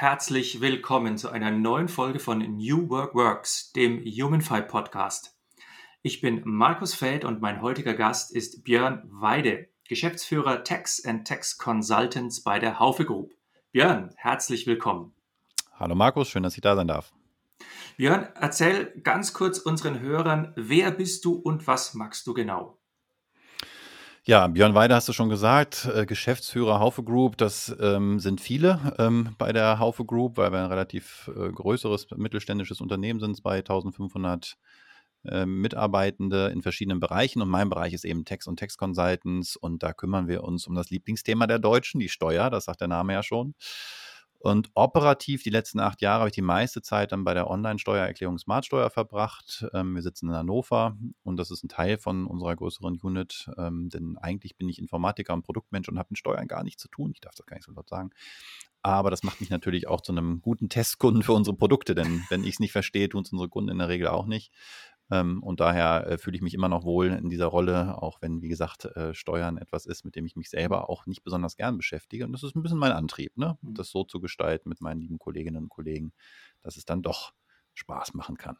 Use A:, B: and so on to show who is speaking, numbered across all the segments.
A: Herzlich willkommen zu einer neuen Folge von New Work Works, dem Humanfy Podcast. Ich bin Markus Feld und mein heutiger Gast ist Björn Weide, Geschäftsführer Tax and Tax Consultants bei der Haufe Group. Björn, herzlich willkommen.
B: Hallo Markus, schön, dass ich da sein darf.
A: Björn, erzähl ganz kurz unseren Hörern, wer bist du und was magst du genau?
B: Ja, Björn Weide hast du schon gesagt, äh, Geschäftsführer Haufe Group, das ähm, sind viele ähm, bei der Haufe Group, weil wir ein relativ äh, größeres mittelständisches Unternehmen sind, 2500 äh, Mitarbeitende in verschiedenen Bereichen. Und mein Bereich ist eben Text und Text Consultants. Und da kümmern wir uns um das Lieblingsthema der Deutschen, die Steuer, das sagt der Name ja schon. Und operativ die letzten acht Jahre habe ich die meiste Zeit dann bei der Online-Steuererklärung Smartsteuer verbracht. Ähm, wir sitzen in Hannover und das ist ein Teil von unserer größeren Unit, ähm, denn eigentlich bin ich Informatiker und Produktmensch und habe mit Steuern gar nichts zu tun. Ich darf das gar nicht so laut sagen. Aber das macht mich natürlich auch zu einem guten Testkunden für unsere Produkte, denn wenn ich es nicht verstehe, tun es unsere Kunden in der Regel auch nicht. Ähm, und daher äh, fühle ich mich immer noch wohl in dieser Rolle, auch wenn, wie gesagt, äh, Steuern etwas ist, mit dem ich mich selber auch nicht besonders gern beschäftige. Und das ist ein bisschen mein Antrieb, ne? Mhm. das so zu gestalten mit meinen lieben Kolleginnen und Kollegen, dass es dann doch Spaß machen kann.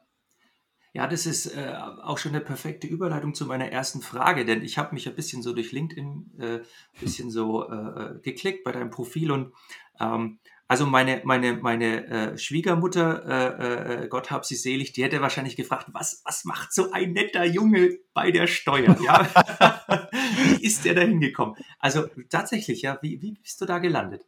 A: Ja, das ist äh, auch schon eine perfekte Überleitung zu meiner ersten Frage, denn ich habe mich ein bisschen so durch LinkedIn ein äh, bisschen so äh, äh, geklickt bei deinem Profil und ähm, also meine, meine, meine äh, Schwiegermutter, äh, äh, Gott hab sie selig, die hätte wahrscheinlich gefragt, was, was macht so ein netter Junge bei der Steuer? Ja? wie ist der da hingekommen? Also tatsächlich, ja, wie, wie bist du da gelandet?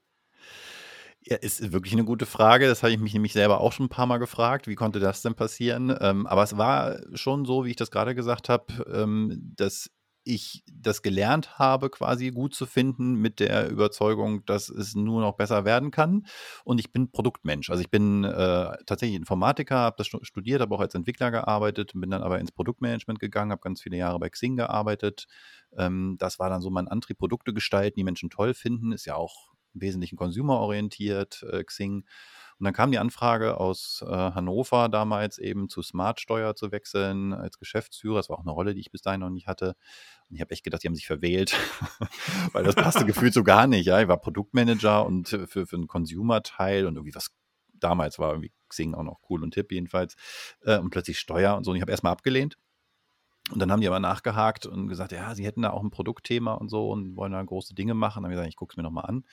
B: Ja, ist wirklich eine gute Frage. Das habe ich mich nämlich selber auch schon ein paar Mal gefragt. Wie konnte das denn passieren? Ähm, aber es war schon so, wie ich das gerade gesagt habe, ähm, dass ich das gelernt habe, quasi gut zu finden mit der Überzeugung, dass es nur noch besser werden kann. Und ich bin Produktmensch. Also ich bin äh, tatsächlich Informatiker, habe das studiert, habe auch als Entwickler gearbeitet, bin dann aber ins Produktmanagement gegangen, habe ganz viele Jahre bei Xing gearbeitet. Ähm, das war dann so mein Antrieb, Produkte gestalten, die Menschen toll finden. Ist ja auch im Wesentlichen consumerorientiert, äh, Xing. Und dann kam die Anfrage aus äh, Hannover damals eben zu Smartsteuer zu wechseln als Geschäftsführer. Das war auch eine Rolle, die ich bis dahin noch nicht hatte. Und ich habe echt gedacht, die haben sich verwählt, weil das passte gefühlt so gar nicht. Ja, ich war Produktmanager und für, für einen Consumer-Teil und irgendwie was damals war irgendwie Xing auch noch cool und Tipp jedenfalls. Äh, und plötzlich Steuer und so. Und ich habe erstmal abgelehnt und dann haben die aber nachgehakt und gesagt, ja, sie hätten da auch ein Produktthema und so und wollen da große Dinge machen. Dann habe ich gesagt, ich gucke es mir nochmal an.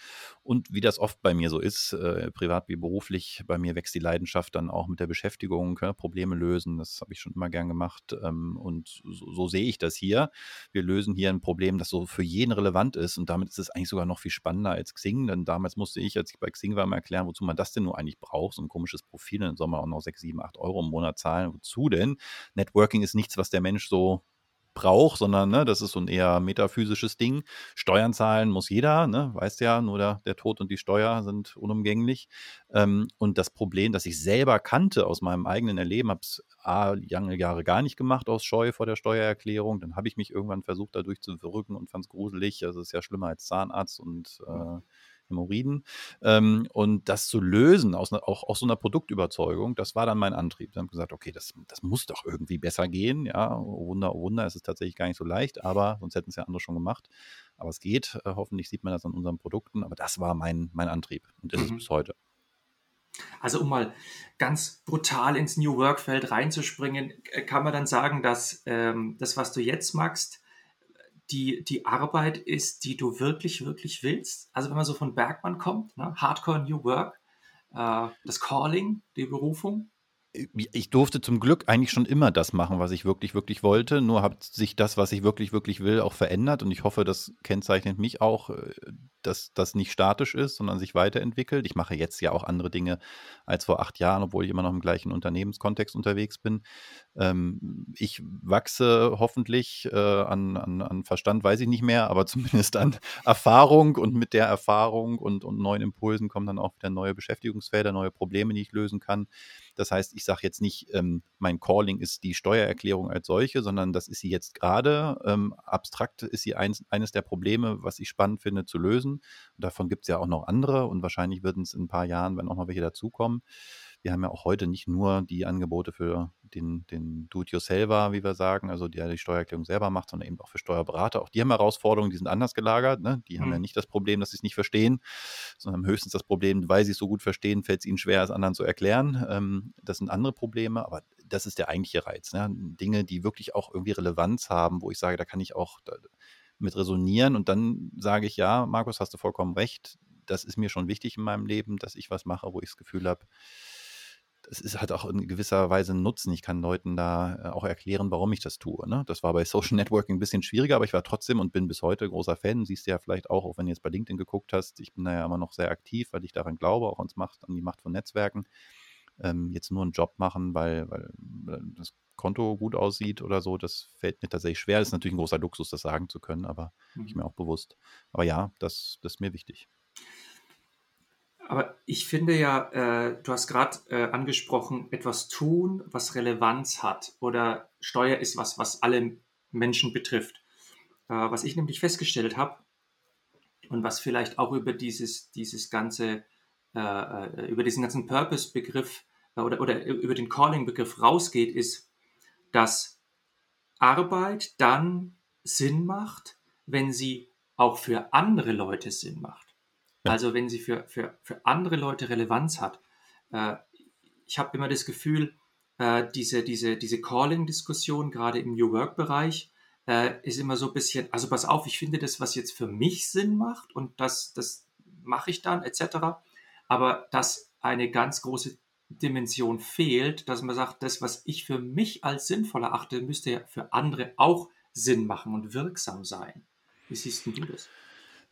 B: Und wie das oft bei mir so ist, äh, privat wie beruflich, bei mir wächst die Leidenschaft dann auch mit der Beschäftigung, ja, Probleme lösen. Das habe ich schon immer gern gemacht. Ähm, und so, so, sehe ich das hier. Wir lösen hier ein Problem, das so für jeden relevant ist. Und damit ist es eigentlich sogar noch viel spannender als Xing. Denn damals musste ich, als ich bei Xing war, mal erklären, wozu man das denn nur eigentlich braucht. So ein komisches Profil. Dann soll man auch noch 6, 7, 8 Euro im Monat zahlen. Wozu denn? Networking ist nichts, was der Mensch so braucht, sondern ne, das ist so ein eher metaphysisches Ding. Steuern zahlen muss jeder, ne, weißt ja, nur der, der Tod und die Steuer sind unumgänglich. Ähm, und das Problem, das ich selber kannte aus meinem eigenen Erleben, habe es lange Jahre gar nicht gemacht aus Scheu vor der Steuererklärung. Dann habe ich mich irgendwann versucht, dadurch zu verrücken und fand es gruselig. Also es ist ja schlimmer als Zahnarzt und äh, Hämorrhoiden. Ähm, und das zu lösen, aus auch aus so einer Produktüberzeugung, das war dann mein Antrieb. Wir haben gesagt, okay, das, das muss doch irgendwie besser gehen. Ja, oh Wunder, oh Wunder, es ist tatsächlich gar nicht so leicht, aber sonst hätten es ja andere schon gemacht. Aber es geht. Äh, hoffentlich sieht man das an unseren Produkten. Aber das war mein, mein Antrieb und ist mhm. es bis heute.
A: Also um mal ganz brutal ins New Work-Feld reinzuspringen, äh, kann man dann sagen, dass ähm, das, was du jetzt machst, die, die Arbeit ist, die du wirklich, wirklich willst. Also wenn man so von Bergmann kommt, ne? Hardcore New Work, äh, das Calling, die Berufung.
B: Ich durfte zum Glück eigentlich schon immer das machen, was ich wirklich, wirklich wollte. Nur hat sich das, was ich wirklich, wirklich will, auch verändert. Und ich hoffe, das kennzeichnet mich auch, äh, dass das nicht statisch ist, sondern sich weiterentwickelt. Ich mache jetzt ja auch andere Dinge als vor acht Jahren, obwohl ich immer noch im gleichen Unternehmenskontext unterwegs bin. Ähm, ich wachse hoffentlich äh, an, an, an, Verstand, weiß ich nicht mehr, aber zumindest an Erfahrung und mit der Erfahrung und, und neuen Impulsen kommen dann auch wieder neue Beschäftigungsfelder, neue Probleme, die ich lösen kann. Das heißt, ich sage jetzt nicht, ähm, mein Calling ist die Steuererklärung als solche, sondern das ist sie jetzt gerade. Ähm, abstrakt ist sie eins, eines der Probleme, was ich spannend finde zu lösen. Und davon gibt es ja auch noch andere und wahrscheinlich wird es in ein paar Jahren, wenn auch noch welche dazukommen wir haben ja auch heute nicht nur die Angebote für den, den Do-it-yourselfer, wie wir sagen, also der die Steuererklärung selber macht, sondern eben auch für Steuerberater. Auch die haben Herausforderungen, die sind anders gelagert. Ne? Die mhm. haben ja mhm. nicht das Problem, dass sie es nicht verstehen, sondern höchstens das Problem, weil sie es so gut verstehen, fällt es ihnen schwer, es anderen zu erklären. Ähm, das sind andere Probleme, aber das ist der eigentliche Reiz. Ne? Dinge, die wirklich auch irgendwie Relevanz haben, wo ich sage, da kann ich auch mit resonieren und dann sage ich, ja, Markus, hast du vollkommen recht, das ist mir schon wichtig in meinem Leben, dass ich was mache, wo ich das Gefühl habe, es ist halt auch in gewisser Weise ein Nutzen. Ich kann Leuten da äh, auch erklären, warum ich das tue. Ne? Das war bei Social Networking ein bisschen schwieriger, aber ich war trotzdem und bin bis heute großer Fan. Siehst du ja vielleicht auch, auch wenn du jetzt bei LinkedIn geguckt hast, ich bin da ja immer noch sehr aktiv, weil ich daran glaube, auch ans Macht, an die Macht von Netzwerken. Ähm, jetzt nur einen Job machen, weil, weil das Konto gut aussieht oder so, das fällt mir tatsächlich schwer. Das ist natürlich ein großer Luxus, das sagen zu können, aber mhm. ich mir auch bewusst. Aber ja, das, das ist mir wichtig.
A: Aber ich finde ja, äh, du hast gerade äh, angesprochen, etwas tun, was Relevanz hat oder Steuer ist was, was alle Menschen betrifft. Äh, was ich nämlich festgestellt habe und was vielleicht auch über dieses, dieses ganze, äh, äh, über diesen ganzen Purpose-Begriff äh, oder, oder über den Calling-Begriff rausgeht, ist, dass Arbeit dann Sinn macht, wenn sie auch für andere Leute Sinn macht. Also wenn sie für, für, für andere Leute Relevanz hat. Äh, ich habe immer das Gefühl, äh, diese, diese, diese Calling-Diskussion, gerade im New Work-Bereich, äh, ist immer so ein bisschen, also pass auf, ich finde das, was jetzt für mich Sinn macht und das, das mache ich dann, etc. Aber dass eine ganz große Dimension fehlt, dass man sagt, das, was ich für mich als sinnvoll erachte, müsste ja für andere auch Sinn machen und wirksam sein. Wie siehst du das?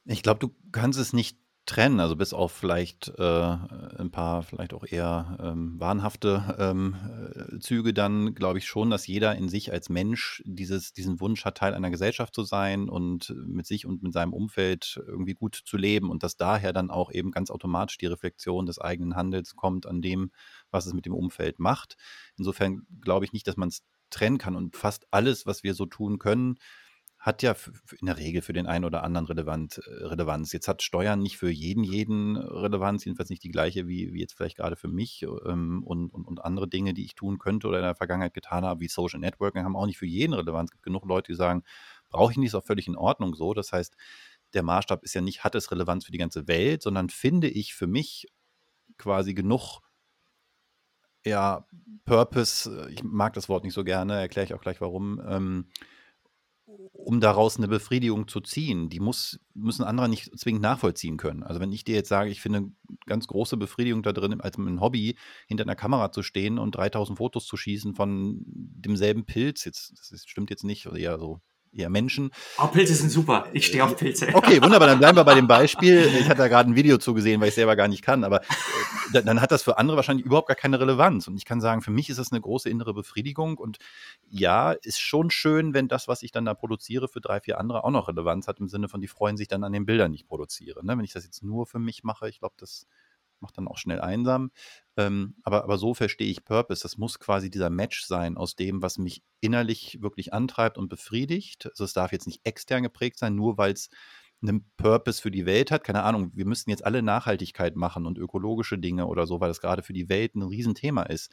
B: Ich glaube, du kannst es nicht trennen, also bis auf vielleicht äh, ein paar, vielleicht auch eher ähm, wahnhafte ähm, äh, Züge, dann glaube ich schon, dass jeder in sich als Mensch dieses, diesen Wunsch hat, Teil einer Gesellschaft zu sein und mit sich und mit seinem Umfeld irgendwie gut zu leben und dass daher dann auch eben ganz automatisch die Reflexion des eigenen Handels kommt an dem, was es mit dem Umfeld macht. Insofern glaube ich nicht, dass man es trennen kann und fast alles, was wir so tun können, hat ja in der Regel für den einen oder anderen relevant, äh, Relevanz. Jetzt hat Steuern nicht für jeden jeden Relevanz, jedenfalls nicht die gleiche wie, wie jetzt vielleicht gerade für mich ähm, und, und, und andere Dinge, die ich tun könnte oder in der Vergangenheit getan habe, wie Social Networking, haben auch nicht für jeden Relevanz. Es gibt genug Leute, die sagen, brauche ich nicht, ist auch völlig in Ordnung so. Das heißt, der Maßstab ist ja nicht, hat es Relevanz für die ganze Welt, sondern finde ich für mich quasi genug ja, Purpose, äh, ich mag das Wort nicht so gerne, erkläre ich auch gleich warum, ähm, um daraus eine Befriedigung zu ziehen, die muss, müssen andere nicht zwingend nachvollziehen können. Also wenn ich dir jetzt sage, ich finde ganz große Befriedigung da drin, als ein Hobby hinter einer Kamera zu stehen und 3000 Fotos zu schießen von demselben Pilz, jetzt, das stimmt jetzt nicht, oder eher so eher Menschen.
A: Oh, Pilze sind super. Ich stehe auf Pilze.
B: Okay, wunderbar. Dann bleiben wir bei dem Beispiel. Ich hatte da gerade ein Video zugesehen, weil ich selber gar nicht kann. Aber äh, dann hat das für andere wahrscheinlich überhaupt gar keine Relevanz. Und ich kann sagen, für mich ist das eine große innere Befriedigung. Und ja, ist schon schön, wenn das, was ich dann da produziere, für drei, vier andere auch noch Relevanz hat, im Sinne von, die freuen sich dann an den Bildern, die ich produziere. Ne? Wenn ich das jetzt nur für mich mache, ich glaube, das macht dann auch schnell einsam. Ähm, aber, aber so verstehe ich Purpose. Das muss quasi dieser Match sein aus dem, was mich innerlich wirklich antreibt und befriedigt. Also es darf jetzt nicht extern geprägt sein, nur weil es einen Purpose für die Welt hat. Keine Ahnung, wir müssten jetzt alle Nachhaltigkeit machen und ökologische Dinge oder so, weil das gerade für die Welt ein Riesenthema ist.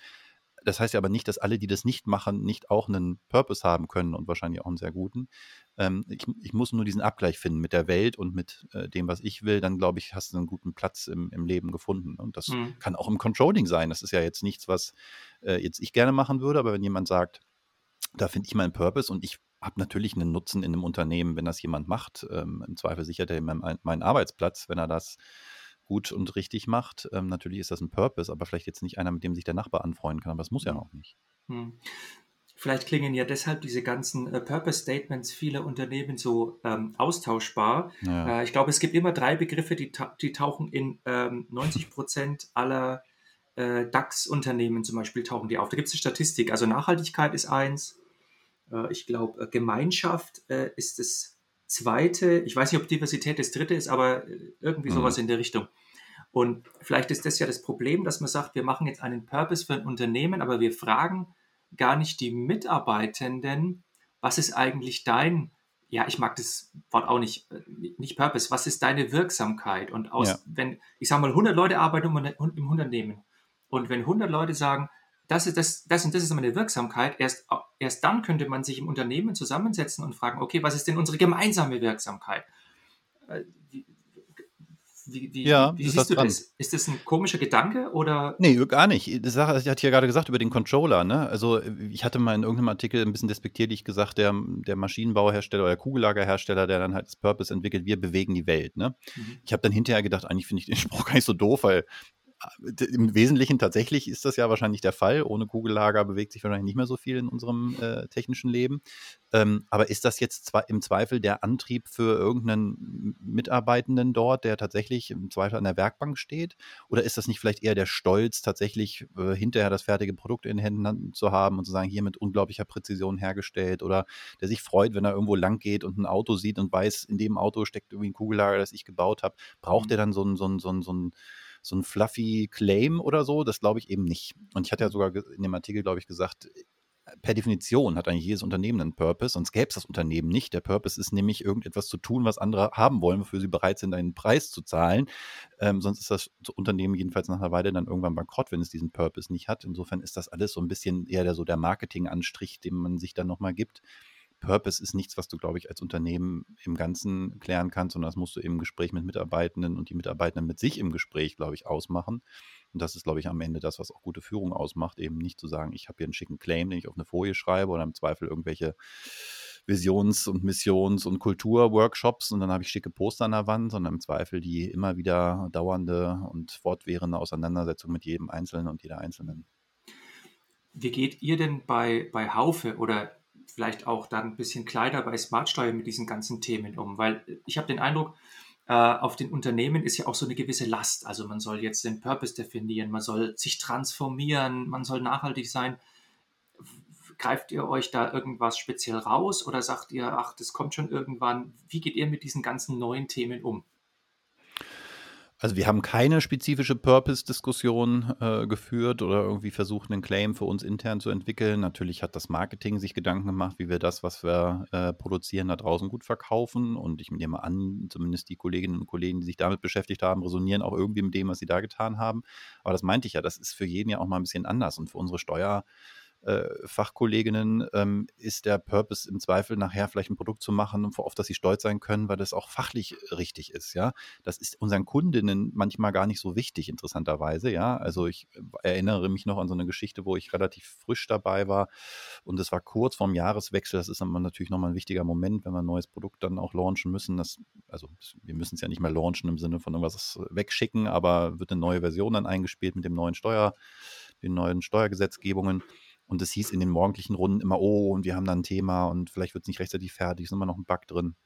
B: Das heißt ja aber nicht, dass alle, die das nicht machen, nicht auch einen Purpose haben können und wahrscheinlich auch einen sehr guten. Ähm, ich, ich, muss nur diesen Abgleich finden mit der Welt und mit äh, dem, was ich will. Dann glaube ich, hast du einen guten Platz im, im Leben gefunden. Und das mhm. kann auch im Controlling sein. Das ist ja jetzt nichts, was äh, jetzt ich gerne machen würde. Aber wenn jemand sagt, da finde ich meinen Purpose und ich habe natürlich einen Nutzen in einem Unternehmen, wenn das jemand macht. Ähm, Im Zweifel sichert er meinen, meinen Arbeitsplatz, wenn er das gut und richtig macht. Ähm, natürlich ist das ein Purpose, aber vielleicht jetzt nicht einer, mit dem sich der Nachbar anfreunden kann, aber das muss ja auch nicht. Hm.
A: Vielleicht klingen ja deshalb diese ganzen äh, Purpose-Statements vieler Unternehmen so ähm, austauschbar. Ja. Äh, ich glaube, es gibt immer drei Begriffe, die, ta die tauchen in ähm, 90 Prozent aller äh, DAX-Unternehmen zum Beispiel tauchen die auf. Da gibt es eine Statistik. Also Nachhaltigkeit ist eins. Äh, ich glaube, äh, Gemeinschaft äh, ist das zweite. Ich weiß nicht, ob Diversität das dritte ist, aber irgendwie mhm. sowas in der Richtung. Und vielleicht ist das ja das Problem, dass man sagt, wir machen jetzt einen Purpose für ein Unternehmen, aber wir fragen gar nicht die Mitarbeitenden, was ist eigentlich dein, ja, ich mag das Wort auch nicht, äh, nicht Purpose, was ist deine Wirksamkeit? Und aus, ja. wenn, ich sage mal, 100 Leute arbeiten im Unternehmen und wenn 100 Leute sagen, das, ist, das, das und das ist meine Wirksamkeit, erst, erst dann könnte man sich im Unternehmen zusammensetzen und fragen, okay, was ist denn unsere gemeinsame Wirksamkeit? Äh, wie, wie, ja, wie siehst du dran. das? Ist das ein komischer Gedanke oder?
B: Nee, gar nicht. Sache, ich hatte ja gerade gesagt über den Controller, ne? Also ich hatte mal in irgendeinem Artikel ein bisschen despektierlich gesagt, der, der Maschinenbauhersteller oder Kugellagerhersteller, der dann halt das Purpose entwickelt, wir bewegen die Welt, ne? Mhm. Ich habe dann hinterher gedacht, eigentlich finde ich den Spruch gar nicht so doof, weil im Wesentlichen tatsächlich ist das ja wahrscheinlich der Fall. Ohne Kugellager bewegt sich wahrscheinlich nicht mehr so viel in unserem äh, technischen Leben. Ähm, aber ist das jetzt zwar im Zweifel der Antrieb für irgendeinen Mitarbeitenden dort, der tatsächlich im Zweifel an der Werkbank steht? Oder ist das nicht vielleicht eher der Stolz, tatsächlich äh, hinterher das fertige Produkt in Händen zu haben und zu sagen, hier mit unglaublicher Präzision hergestellt? Oder der sich freut, wenn er irgendwo lang geht und ein Auto sieht und weiß, in dem Auto steckt irgendwie ein Kugellager, das ich gebaut habe. Braucht mhm. er dann so ein, so ein, so ein, so ein so ein fluffy Claim oder so, das glaube ich eben nicht. Und ich hatte ja sogar in dem Artikel, glaube ich, gesagt, per Definition hat eigentlich jedes Unternehmen einen Purpose, sonst gäbe es das Unternehmen nicht. Der Purpose ist nämlich irgendetwas zu tun, was andere haben wollen, wofür sie bereit sind, einen Preis zu zahlen. Ähm, sonst ist das Unternehmen jedenfalls nach einer Weile dann irgendwann bankrott, wenn es diesen Purpose nicht hat. Insofern ist das alles so ein bisschen eher der, so der Marketing-Anstrich, den man sich dann nochmal gibt. Purpose ist nichts, was du, glaube ich, als Unternehmen im Ganzen klären kannst, sondern das musst du im Gespräch mit Mitarbeitenden und die Mitarbeitenden mit sich im Gespräch, glaube ich, ausmachen. Und das ist, glaube ich, am Ende das, was auch gute Führung ausmacht, eben nicht zu sagen, ich habe hier einen schicken Claim, den ich auf eine Folie schreibe oder im Zweifel irgendwelche Visions- und Missions- und Kulturworkshops und dann habe ich schicke Poster an der Wand, sondern im Zweifel die immer wieder dauernde und fortwährende Auseinandersetzung mit jedem Einzelnen und jeder Einzelnen.
A: Wie geht ihr denn bei, bei Haufe oder vielleicht auch dann ein bisschen kleiner bei Smartsteuer mit diesen ganzen Themen um, weil ich habe den Eindruck, äh, auf den Unternehmen ist ja auch so eine gewisse Last. Also man soll jetzt den Purpose definieren, man soll sich transformieren, man soll nachhaltig sein. Greift ihr euch da irgendwas speziell raus oder sagt ihr, ach, das kommt schon irgendwann? Wie geht ihr mit diesen ganzen neuen Themen um?
B: Also wir haben keine spezifische Purpose-Diskussion äh, geführt oder irgendwie versucht, einen Claim für uns intern zu entwickeln. Natürlich hat das Marketing sich Gedanken gemacht, wie wir das, was wir äh, produzieren, da draußen gut verkaufen. Und ich nehme an, zumindest die Kolleginnen und Kollegen, die sich damit beschäftigt haben, resonieren auch irgendwie mit dem, was sie da getan haben. Aber das meinte ich ja, das ist für jeden ja auch mal ein bisschen anders. Und für unsere Steuer- äh, Fachkolleginnen ähm, ist der Purpose im Zweifel nachher vielleicht ein Produkt zu machen, auf das sie stolz sein können, weil das auch fachlich richtig ist, ja. Das ist unseren Kundinnen manchmal gar nicht so wichtig, interessanterweise, ja. Also ich erinnere mich noch an so eine Geschichte, wo ich relativ frisch dabei war und es war kurz vorm Jahreswechsel. Das ist dann natürlich nochmal ein wichtiger Moment, wenn wir ein neues Produkt dann auch launchen müssen. Das, also wir müssen es ja nicht mehr launchen im Sinne von irgendwas wegschicken, aber wird eine neue Version dann eingespielt mit dem neuen Steuer, den neuen Steuergesetzgebungen. Und es hieß in den morgendlichen Runden immer, oh, und wir haben da ein Thema und vielleicht wird es nicht rechtzeitig fertig, ist immer noch ein Bug drin.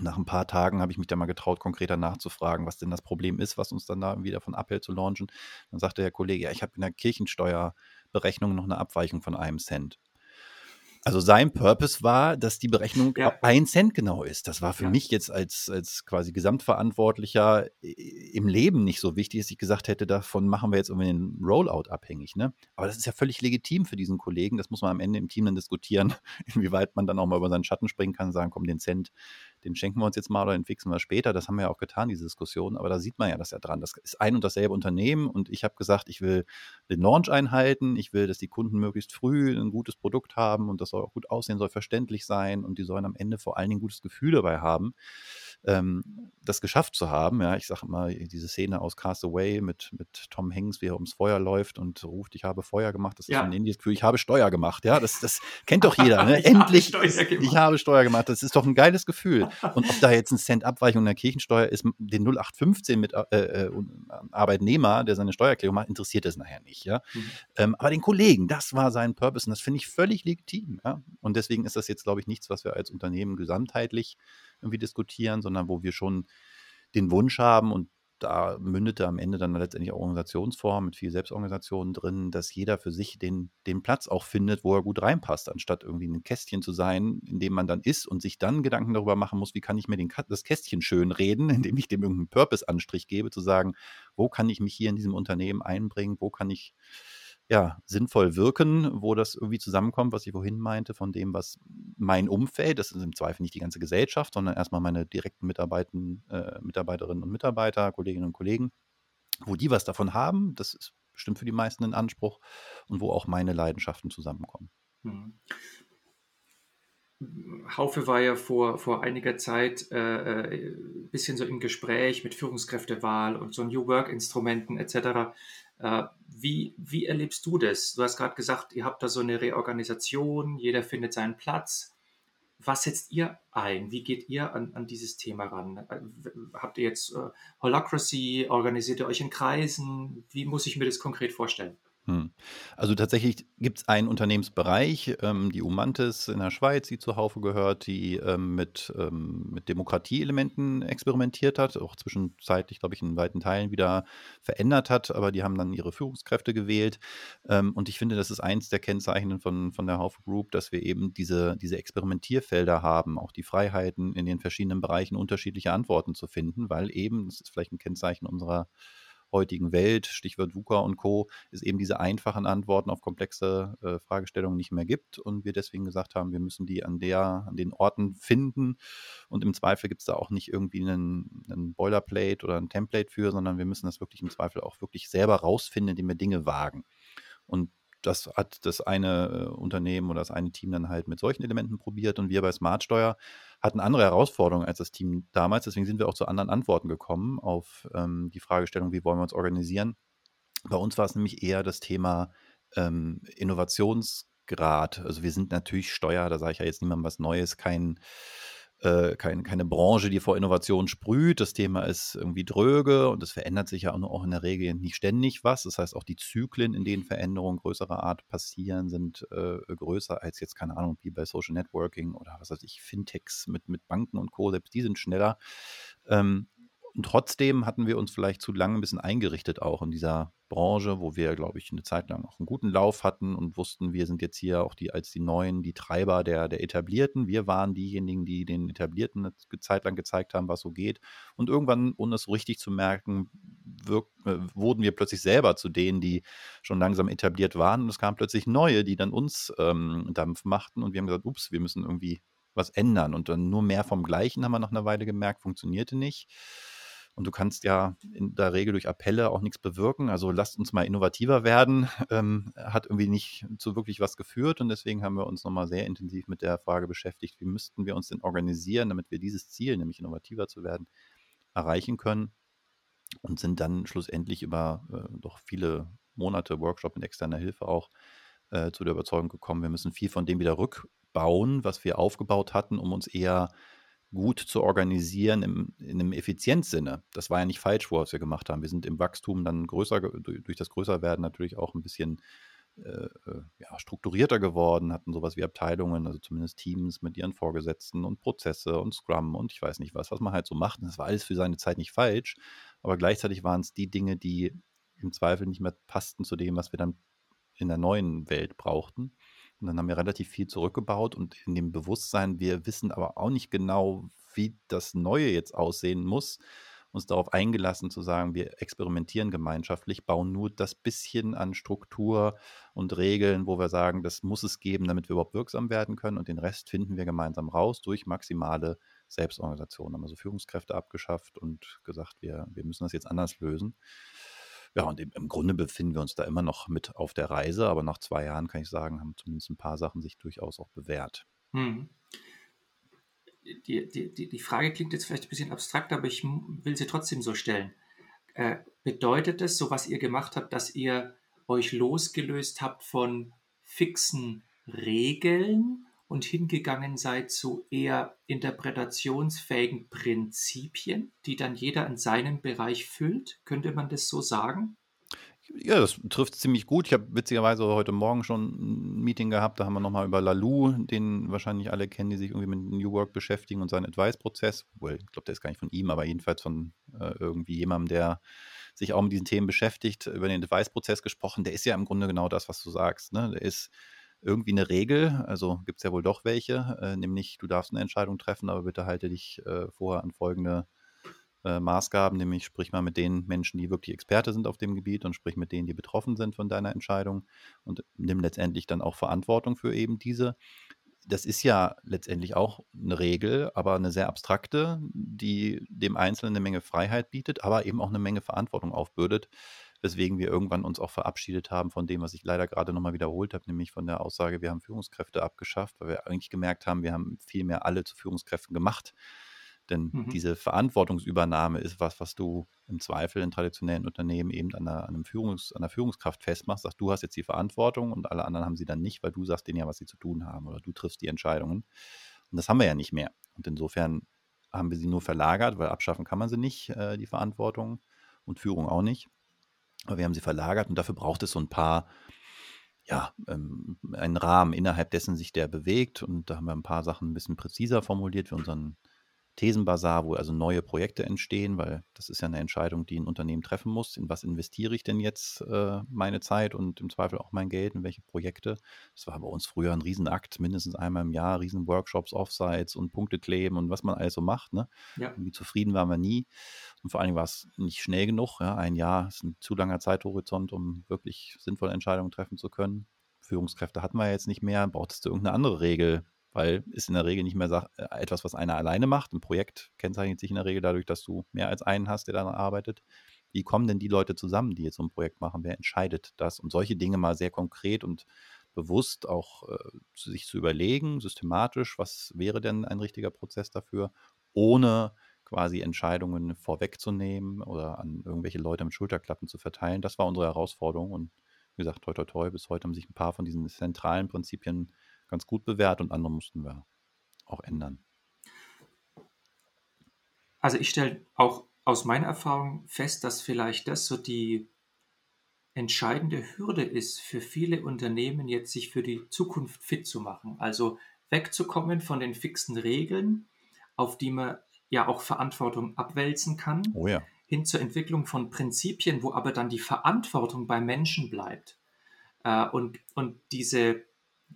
B: Nach ein paar Tagen habe ich mich dann mal getraut, konkreter nachzufragen, was denn das Problem ist, was uns dann da wieder davon abhält zu launchen. Dann sagte der Kollege, ja, ich habe in der Kirchensteuerberechnung noch eine Abweichung von einem Cent. Also sein Purpose war, dass die Berechnung ja. ein Cent genau ist. Das war für ja. mich jetzt als, als quasi Gesamtverantwortlicher im Leben nicht so wichtig, dass ich gesagt hätte, davon machen wir jetzt irgendwie den Rollout abhängig. Ne? Aber das ist ja völlig legitim für diesen Kollegen. Das muss man am Ende im Team dann diskutieren, inwieweit man dann auch mal über seinen Schatten springen kann und sagen, komm, den Cent, den schenken wir uns jetzt mal oder den fixen wir später. Das haben wir ja auch getan, diese Diskussion. Aber da sieht man ja das ja dran. Das ist ein und dasselbe Unternehmen und ich habe gesagt, ich will den Launch einhalten. Ich will, dass die Kunden möglichst früh ein gutes Produkt haben und das soll auch gut aussehen, soll verständlich sein und die sollen am Ende vor allen Dingen ein gutes Gefühl dabei haben ähm, das geschafft zu haben. Ja, ich sage mal, diese Szene aus Castaway mit, mit Tom Hanks, wie er ums Feuer läuft und ruft, ich habe Feuer gemacht. Das ist ja. ein ähnliches Gefühl, ich habe Steuer gemacht. Ja, das, das kennt doch jeder. Ne?
A: ich
B: Endlich,
A: habe
B: ich habe Steuer gemacht. Das ist doch ein geiles Gefühl. Und ob da jetzt ein Cent Abweichung in der Kirchensteuer ist, den 0815 mit äh, äh, Arbeitnehmer, der seine Steuererklärung macht, interessiert es nachher nicht. Ja? Mhm. Ähm, aber den Kollegen, das war sein Purpose und das finde ich völlig legitim. Ja? Und deswegen ist das jetzt, glaube ich, nichts, was wir als Unternehmen gesamtheitlich irgendwie diskutieren, sondern wo wir schon den Wunsch haben und da mündete am Ende dann letztendlich auch Organisationsform mit viel Selbstorganisation drin, dass jeder für sich den, den Platz auch findet, wo er gut reinpasst, anstatt irgendwie ein Kästchen zu sein, in dem man dann ist und sich dann Gedanken darüber machen muss, wie kann ich mir den, das Kästchen schön reden, indem ich dem irgendeinen Purpose-Anstrich gebe, zu sagen, wo kann ich mich hier in diesem Unternehmen einbringen, wo kann ich ja, sinnvoll wirken, wo das irgendwie zusammenkommt, was ich vorhin meinte, von dem, was mein Umfeld, das ist im Zweifel nicht die ganze Gesellschaft, sondern erstmal meine direkten Mitarbeiten, äh, Mitarbeiterinnen und Mitarbeiter, Kolleginnen und Kollegen, wo die was davon haben, das ist bestimmt für die meisten ein Anspruch und wo auch meine Leidenschaften zusammenkommen. Mhm.
A: Haufe war ja vor, vor einiger Zeit äh, ein äh, bisschen so im Gespräch mit Führungskräftewahl und so New Work-Instrumenten etc. Äh, wie, wie erlebst du das? Du hast gerade gesagt, ihr habt da so eine Reorganisation, jeder findet seinen Platz. Was setzt ihr ein? Wie geht ihr an, an dieses Thema ran? Äh, habt ihr jetzt äh, Holacracy? Organisiert ihr euch in Kreisen? Wie muss ich mir das konkret vorstellen?
B: Hm. Also tatsächlich gibt es einen Unternehmensbereich, ähm, die Umantis in der Schweiz, die zur Haufe gehört, die ähm, mit, ähm, mit Demokratieelementen experimentiert hat, auch zwischenzeitlich, glaube ich, in weiten Teilen wieder verändert hat, aber die haben dann ihre Führungskräfte gewählt. Ähm, und ich finde, das ist eins der Kennzeichen von, von der Haufe Group, dass wir eben diese, diese Experimentierfelder haben, auch die Freiheiten in den verschiedenen Bereichen unterschiedliche Antworten zu finden, weil eben, das ist vielleicht ein Kennzeichen unserer heutigen Welt, Stichwort VUCA und Co., es eben diese einfachen Antworten auf komplexe äh, Fragestellungen nicht mehr gibt und wir deswegen gesagt haben, wir müssen die an der, an den Orten finden und im Zweifel gibt es da auch nicht irgendwie einen, einen Boilerplate oder ein Template für, sondern wir müssen das wirklich im Zweifel auch wirklich selber rausfinden, indem wir Dinge wagen. Und das hat das eine äh, Unternehmen oder das eine Team dann halt mit solchen Elementen probiert und wir bei Smartsteuer hatten andere Herausforderungen als das Team damals. Deswegen sind wir auch zu anderen Antworten gekommen auf ähm, die Fragestellung, wie wollen wir uns organisieren. Bei uns war es nämlich eher das Thema ähm, Innovationsgrad. Also wir sind natürlich Steuer, da sage ich ja jetzt niemandem was Neues, kein äh, kein, keine Branche, die vor Innovation sprüht. Das Thema ist irgendwie dröge und es verändert sich ja auch, in der Regel nicht ständig was. Das heißt, auch die Zyklen, in denen Veränderungen größerer Art passieren, sind äh, größer als jetzt, keine Ahnung, wie bei Social Networking oder was weiß ich, Fintechs mit, mit Banken und Co. Selbst die sind schneller. Ähm, und trotzdem hatten wir uns vielleicht zu lange ein bisschen eingerichtet auch in dieser Branche, wo wir, glaube ich, eine Zeit lang auch einen guten Lauf hatten und wussten, wir sind jetzt hier auch die als die Neuen, die Treiber der, der Etablierten. Wir waren diejenigen, die den Etablierten eine Zeit lang gezeigt haben, was so geht. Und irgendwann, ohne es so richtig zu merken, wirk, äh, wurden wir plötzlich selber zu denen, die schon langsam etabliert waren. Und es kamen plötzlich neue, die dann uns ähm, Dampf machten. Und wir haben gesagt, ups, wir müssen irgendwie was ändern. Und dann nur mehr vom Gleichen haben wir nach einer Weile gemerkt, funktionierte nicht. Und du kannst ja in der Regel durch Appelle auch nichts bewirken. Also lasst uns mal innovativer werden, ähm, hat irgendwie nicht zu wirklich was geführt. Und deswegen haben wir uns nochmal sehr intensiv mit der Frage beschäftigt, wie müssten wir uns denn organisieren, damit wir dieses Ziel, nämlich innovativer zu werden, erreichen können. Und sind dann schlussendlich über äh, doch viele Monate Workshop mit externer Hilfe auch äh, zu der Überzeugung gekommen, wir müssen viel von dem wieder rückbauen, was wir aufgebaut hatten, um uns eher gut zu organisieren im, in einem Effizienzsinne. Das war ja nicht falsch, was wir gemacht haben. Wir sind im Wachstum dann größer, durch das Größerwerden natürlich auch ein bisschen äh, äh, ja, strukturierter geworden, hatten sowas wie Abteilungen, also zumindest Teams mit ihren Vorgesetzten und Prozesse und Scrum und ich weiß nicht was, was man halt so macht. das war alles für seine Zeit nicht falsch, aber gleichzeitig waren es die Dinge, die im Zweifel nicht mehr passten zu dem, was wir dann in der neuen Welt brauchten. Und dann haben wir relativ viel zurückgebaut und in dem Bewusstsein, wir wissen aber auch nicht genau, wie das Neue jetzt aussehen muss, uns darauf eingelassen zu sagen, wir experimentieren gemeinschaftlich, bauen nur das bisschen an Struktur und Regeln, wo wir sagen, das muss es geben, damit wir überhaupt wirksam werden können und den Rest finden wir gemeinsam raus durch maximale Selbstorganisation. Haben also Führungskräfte abgeschafft und gesagt, wir, wir müssen das jetzt anders lösen. Ja, und im, Grunde befinden wir uns da immer noch mit auf der Reise, aber nach zwei Jahren kann ich sagen, haben zumindest ein paar Sachen sich durchaus auch bewährt. Hm.
A: Die, die, die Frage klingt jetzt vielleicht ein bisschen abstrakt, aber ich will sie trotzdem so stellen. Äh, bedeutet es, so was ihr gemacht habt, dass ihr euch losgelöst habt von fixen Regeln und hingegangen seid zu eher interpretationsfähigen Prinzipien, die dann jeder in seinem Bereich füllt? Könnte man das so sagen?
B: Ja, das trifft ziemlich gut. Ich habe witzigerweise heute Morgen schon ein Meeting gehabt, da haben wir nochmal über Lalou, den wahrscheinlich alle kennen, die sich irgendwie mit New Work beschäftigen und seinen Advice-Prozess. Well, ich glaube, der ist gar nicht von ihm, aber jedenfalls von äh, irgendwie jemandem, der sich auch mit diesen Themen beschäftigt, über den Advice-Prozess gesprochen. Der ist ja im Grunde genau das, was du sagst. Ne? Der ist irgendwie eine Regel, also gibt es ja wohl doch welche, äh, nämlich du darfst eine Entscheidung treffen, aber bitte halte dich äh, vorher an folgende äh, Maßgaben, nämlich sprich mal mit den Menschen, die wirklich Experte sind auf dem Gebiet und sprich mit denen, die betroffen sind von deiner Entscheidung und nimm letztendlich dann auch Verantwortung für eben diese. Das ist ja letztendlich auch eine Regel, aber eine sehr abstrakte, die dem Einzelnen eine Menge Freiheit bietet, aber eben auch eine Menge Verantwortung aufbürdet, weswegen wir irgendwann uns auch verabschiedet haben von dem, was ich leider gerade nochmal wiederholt habe, nämlich von der Aussage, wir haben Führungskräfte abgeschafft, weil wir eigentlich gemerkt haben, wir haben viel mehr alle zu Führungskräften gemacht. Denn mhm. diese Verantwortungsübernahme ist was, was du im Zweifel in traditionellen Unternehmen eben an einer, an einem Führungs-, an einer Führungskraft festmachst. Sagst, du hast jetzt die Verantwortung und alle anderen haben sie dann nicht, weil du sagst denen ja, was sie zu tun haben oder du triffst die Entscheidungen. Und das haben wir ja nicht mehr. Und insofern haben wir sie nur verlagert, weil abschaffen kann man sie nicht, äh, die Verantwortung und Führung auch nicht. Aber wir haben sie verlagert und dafür braucht es so ein paar ja, ähm, einen Rahmen, innerhalb dessen sich der bewegt. Und da haben wir ein paar Sachen ein bisschen präziser formuliert für unseren Thesenbasar, wo also neue Projekte entstehen, weil das ist ja eine Entscheidung, die ein Unternehmen treffen muss. In was investiere ich denn jetzt äh, meine Zeit und im Zweifel auch mein Geld, in welche Projekte? Das war bei uns früher ein Riesenakt, mindestens einmal im Jahr, Riesenworkshops, Offsites und Punkte kleben und was man alles so macht. Ne? Ja. Irgendwie zufrieden waren wir nie. Und vor allen Dingen war es nicht schnell genug. Ja? Ein Jahr ist ein zu langer Zeithorizont, um wirklich sinnvolle Entscheidungen treffen zu können. Führungskräfte hatten wir jetzt nicht mehr. Brauchtest du irgendeine andere Regel, weil ist in der Regel nicht mehr äh, etwas, was einer alleine macht. Ein Projekt kennzeichnet sich in der Regel dadurch, dass du mehr als einen hast, der daran arbeitet. Wie kommen denn die Leute zusammen, die jetzt so ein Projekt machen? Wer entscheidet das? Und solche Dinge mal sehr konkret und bewusst auch äh, sich zu überlegen, systematisch, was wäre denn ein richtiger Prozess dafür, ohne quasi Entscheidungen vorwegzunehmen oder an irgendwelche Leute mit Schulterklappen zu verteilen. Das war unsere Herausforderung und wie gesagt, toi toi toi, bis heute haben sich ein paar von diesen zentralen Prinzipien ganz gut bewährt und andere mussten wir auch ändern.
A: Also ich stelle auch aus meiner Erfahrung fest, dass vielleicht das so die entscheidende Hürde ist für viele Unternehmen jetzt sich für die Zukunft fit zu machen. Also wegzukommen von den fixen Regeln, auf die man ja auch Verantwortung abwälzen kann,
B: oh ja.
A: hin zur Entwicklung von Prinzipien, wo aber dann die Verantwortung beim Menschen bleibt. Äh, und, und diese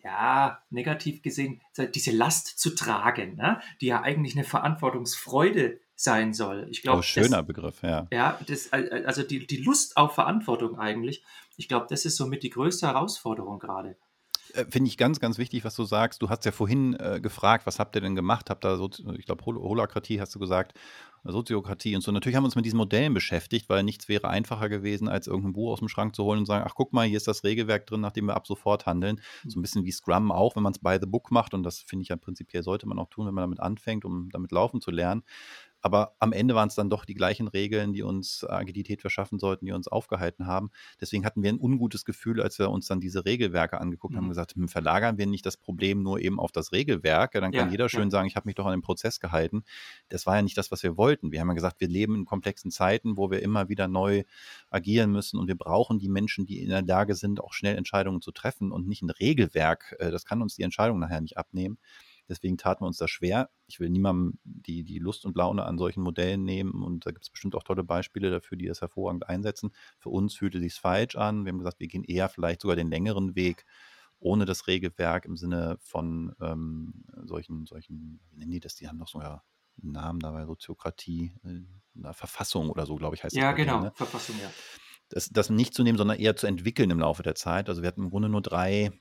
A: ja, negativ gesehen, diese Last zu tragen, ne? die ja eigentlich eine Verantwortungsfreude sein soll. Ich glaube,
B: oh, schöner das, Begriff, ja.
A: Ja, das, also die, die Lust auf Verantwortung eigentlich, ich glaube, das ist somit die größte Herausforderung gerade.
B: Äh, finde ich ganz, ganz wichtig, was du sagst. Du hast ja vorhin äh, gefragt, was habt ihr denn gemacht? Habt da so, ich glaube, Hol Holakratie hast du gesagt, Soziokratie und so. Natürlich haben wir uns mit diesen Modellen beschäftigt, weil nichts wäre einfacher gewesen, als irgendein Buch aus dem Schrank zu holen und sagen, ach guck mal, hier ist das Regelwerk drin, nach dem wir ab sofort handeln. So ein bisschen wie Scrum auch, wenn man es by the book macht und das finde ich ja prinzipiell sollte man auch tun, wenn man damit anfängt, um damit laufen zu lernen. Aber am Ende waren es dann doch die gleichen Regeln, die uns Agilität verschaffen sollten, die uns aufgehalten haben. Deswegen hatten wir ein ungutes Gefühl, als wir uns dann diese Regelwerke angeguckt mhm. haben, gesagt, hm, verlagern wir nicht das Problem nur eben auf das Regelwerk. Ja, dann kann ja, jeder schön ja. sagen, ich habe mich doch an den Prozess gehalten. Das war ja nicht das, was wir wollten. Wir haben ja gesagt, wir leben in komplexen Zeiten, wo wir immer wieder neu agieren müssen und wir brauchen die Menschen, die in der Lage sind, auch schnell Entscheidungen zu treffen und nicht ein Regelwerk. Äh, das kann uns die Entscheidung nachher nicht abnehmen. Deswegen taten wir uns das schwer. Ich will niemandem die, die Lust und Laune an solchen Modellen nehmen und da gibt es bestimmt auch tolle Beispiele dafür, die das hervorragend einsetzen. Für uns fühlte sich falsch an. Wir haben gesagt, wir gehen eher vielleicht sogar den längeren Weg ohne das Regelwerk im Sinne von ähm, solchen, solchen, wie nennen die das? Die haben doch sogar einen Namen dabei, Soziokratie, äh, Verfassung oder so, glaube ich, heißt
A: das. Ja, genau, ne? Verfassung, ja.
B: Das, das nicht zu nehmen, sondern eher zu entwickeln im Laufe der Zeit. Also wir hatten im Grunde nur drei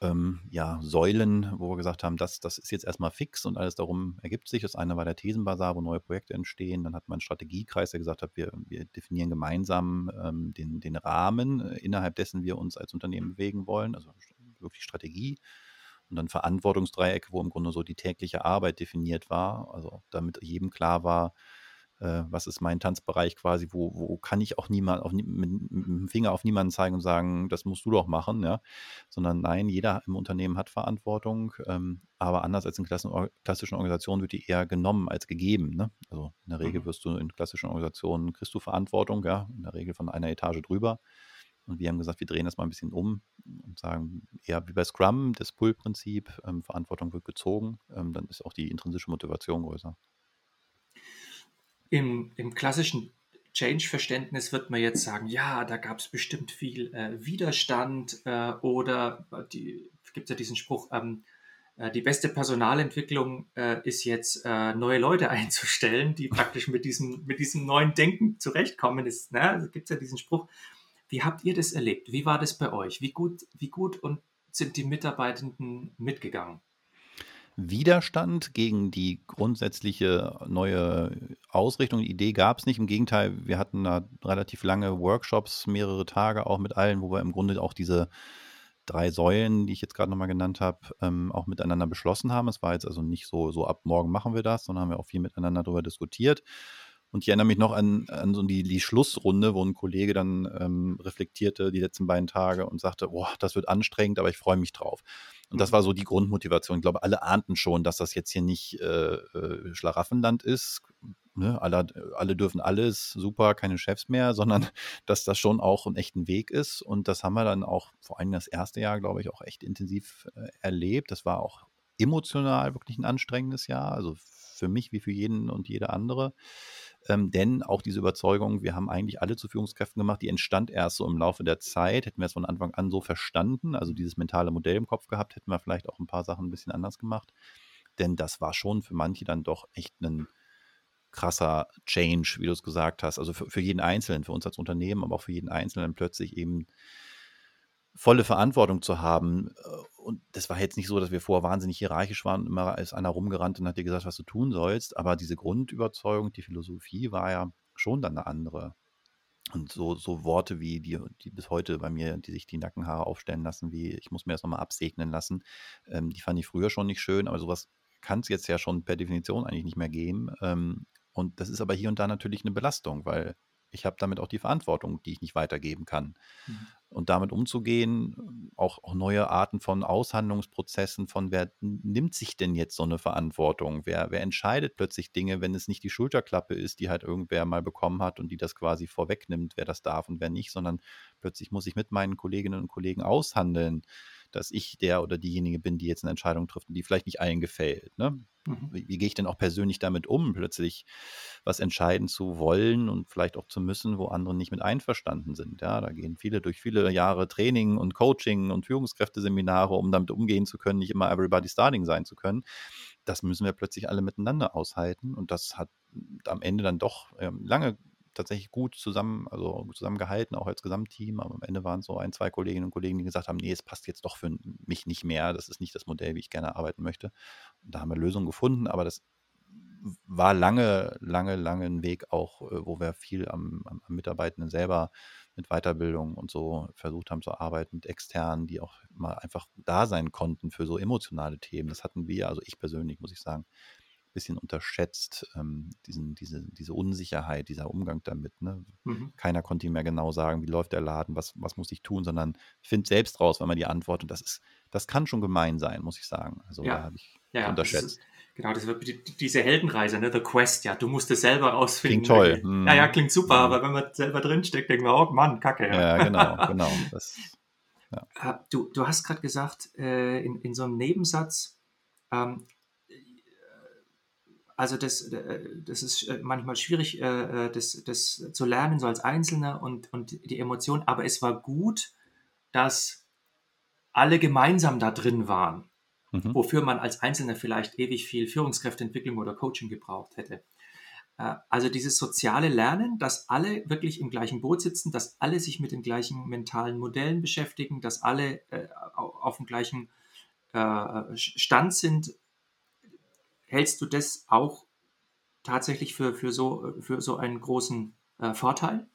B: ähm, ja, Säulen, wo wir gesagt haben, das, das ist jetzt erstmal fix und alles darum ergibt sich. Das eine war der Thesenbasar, wo neue Projekte entstehen. Dann hat man einen Strategiekreis, der gesagt hat, wir, wir definieren gemeinsam ähm, den, den Rahmen, äh, innerhalb dessen wir uns als Unternehmen bewegen wollen, also wirklich Strategie. Und dann Verantwortungsdreiecke, wo im Grunde so die tägliche Arbeit definiert war, also damit jedem klar war, was ist mein Tanzbereich quasi, wo, wo kann ich auch niemand auf, mit, mit, dem Finger auf niemanden zeigen und sagen, das musst du doch machen, ja. Sondern nein, jeder im Unternehmen hat Verantwortung, ähm, aber anders als in klassischen Organisationen wird die eher genommen als gegeben. Ne? Also in der Regel mhm. wirst du in klassischen Organisationen kriegst du Verantwortung, ja, in der Regel von einer Etage drüber. Und wir haben gesagt, wir drehen das mal ein bisschen um und sagen, eher wie bei Scrum, das Pull-Prinzip, ähm, Verantwortung wird gezogen, ähm, dann ist auch die intrinsische Motivation größer.
A: Im, im klassischen Change-Verständnis wird man jetzt sagen, ja, da gab es bestimmt viel äh, Widerstand äh, oder gibt es ja diesen Spruch, ähm, äh, die beste Personalentwicklung äh, ist jetzt äh, neue Leute einzustellen, die praktisch mit diesem, mit diesem neuen Denken zurechtkommen. Es ne? gibt ja diesen Spruch. Wie habt ihr das erlebt? Wie war das bei euch? Wie gut, wie gut und sind die Mitarbeitenden mitgegangen?
B: Widerstand gegen die grundsätzliche neue Ausrichtung, die Idee gab es nicht. Im Gegenteil, wir hatten da relativ lange Workshops, mehrere Tage auch mit allen, wo wir im Grunde auch diese drei Säulen, die ich jetzt gerade nochmal genannt habe, ähm, auch miteinander beschlossen haben. Es war jetzt also nicht so, so ab morgen machen wir das, sondern haben wir auch viel miteinander darüber diskutiert. Und ich erinnere mich noch an, an so die, die Schlussrunde, wo ein Kollege dann ähm, reflektierte die letzten beiden Tage und sagte, boah, das wird anstrengend, aber ich freue mich drauf. Und das mhm. war so die Grundmotivation. Ich glaube, alle ahnten schon, dass das jetzt hier nicht äh, äh, Schlaraffenland ist. Ne? Alle, alle dürfen alles, super, keine Chefs mehr, sondern dass das schon auch ein echter Weg ist. Und das haben wir dann auch vor allem das erste Jahr, glaube ich, auch echt intensiv äh, erlebt. Das war auch emotional wirklich ein anstrengendes Jahr. Also für mich wie für jeden und jede andere. Ähm, denn auch diese Überzeugung, wir haben eigentlich alle zu Führungskräften gemacht, die entstand erst so im Laufe der Zeit. Hätten wir es von Anfang an so verstanden, also dieses mentale Modell im Kopf gehabt, hätten wir vielleicht auch ein paar Sachen ein bisschen anders gemacht. Denn das war schon für manche dann doch echt ein krasser Change, wie du es gesagt hast. Also für, für jeden Einzelnen, für uns als Unternehmen, aber auch für jeden Einzelnen plötzlich eben volle Verantwortung zu haben. Und das war jetzt nicht so, dass wir vorher wahnsinnig hierarchisch waren immer ist einer rumgerannt und hat dir gesagt, was du tun sollst. Aber diese Grundüberzeugung, die Philosophie war ja schon dann eine andere. Und so, so Worte wie die, die bis heute bei mir, die sich die Nackenhaare aufstellen lassen, wie ich muss mir das nochmal absegnen lassen, ähm, die fand ich früher schon nicht schön, aber sowas kann es jetzt ja schon per Definition eigentlich nicht mehr geben. Ähm, und das ist aber hier und da natürlich eine Belastung, weil ich habe damit auch die Verantwortung, die ich nicht weitergeben kann. Mhm. Und damit umzugehen, auch, auch, neue Arten von Aushandlungsprozessen, von wer nimmt sich denn jetzt so eine Verantwortung? Wer, wer entscheidet plötzlich Dinge, wenn es nicht die Schulterklappe ist, die halt irgendwer mal bekommen hat und die das quasi vorwegnimmt, wer das darf und wer nicht, sondern plötzlich muss ich mit meinen Kolleginnen und Kollegen aushandeln, dass ich der oder diejenige bin, die jetzt eine Entscheidung trifft und die vielleicht nicht allen gefällt. Ne? Mhm. Wie, wie gehe ich denn auch persönlich damit um, plötzlich was entscheiden zu wollen und vielleicht auch zu müssen, wo andere nicht mit einverstanden sind? Ja, da gehen viele durch viele Jahre Training und Coaching und Führungskräfteseminare, um damit umgehen zu können, nicht immer everybody starting sein zu können. Das müssen wir plötzlich alle miteinander aushalten und das hat am Ende dann doch ähm, lange tatsächlich gut zusammen, also zusammengehalten, auch als Gesamtteam. Aber am Ende waren es so ein, zwei Kolleginnen und Kollegen, die gesagt haben, nee, es passt jetzt doch für mich nicht mehr. Das ist nicht das Modell, wie ich gerne arbeiten möchte. Und da haben wir Lösungen gefunden, aber das war lange, lange, lange ein Weg auch, äh, wo wir viel am, am, Mitarbeitenden selber mit Weiterbildung und so versucht haben zu arbeiten, mit externen, die auch mal einfach da sein konnten für so emotionale Themen. Das hatten wir, also ich persönlich, muss ich sagen, bisschen unterschätzt, ähm, diesen, diese, diese Unsicherheit, dieser Umgang damit. Ne? Mhm. Keiner konnte ihm mehr genau sagen, wie läuft der Laden, was, was muss ich tun, sondern findet selbst raus, wenn man die Antwort. Und das ist, das kann schon gemein sein, muss ich sagen. Also ja. da habe ich ja, unterschätzt.
A: Genau, das wird diese Heldenreise, ne? The Quest, ja, du musst es selber rausfinden.
B: Klingt toll.
A: Mhm. Ja, ja, klingt super, mhm. aber wenn man selber drinsteckt, denkt man, oh Mann, Kacke.
B: Ja, ja genau, genau. Das,
A: ja. Äh, du, du hast gerade gesagt, äh, in, in so einem Nebensatz, ähm, also das, äh, das ist äh, manchmal schwierig, äh, das, das zu lernen, so als Einzelner und, und die Emotion. Aber es war gut, dass alle gemeinsam da drin waren, mhm. wofür man als Einzelner vielleicht ewig viel Führungskräfteentwicklung oder Coaching gebraucht hätte. Also dieses soziale Lernen, dass alle wirklich im gleichen Boot sitzen, dass alle sich mit den gleichen mentalen Modellen beschäftigen, dass alle auf dem gleichen Stand sind hältst du das auch tatsächlich für, für, so, für so einen großen äh, Vorteil?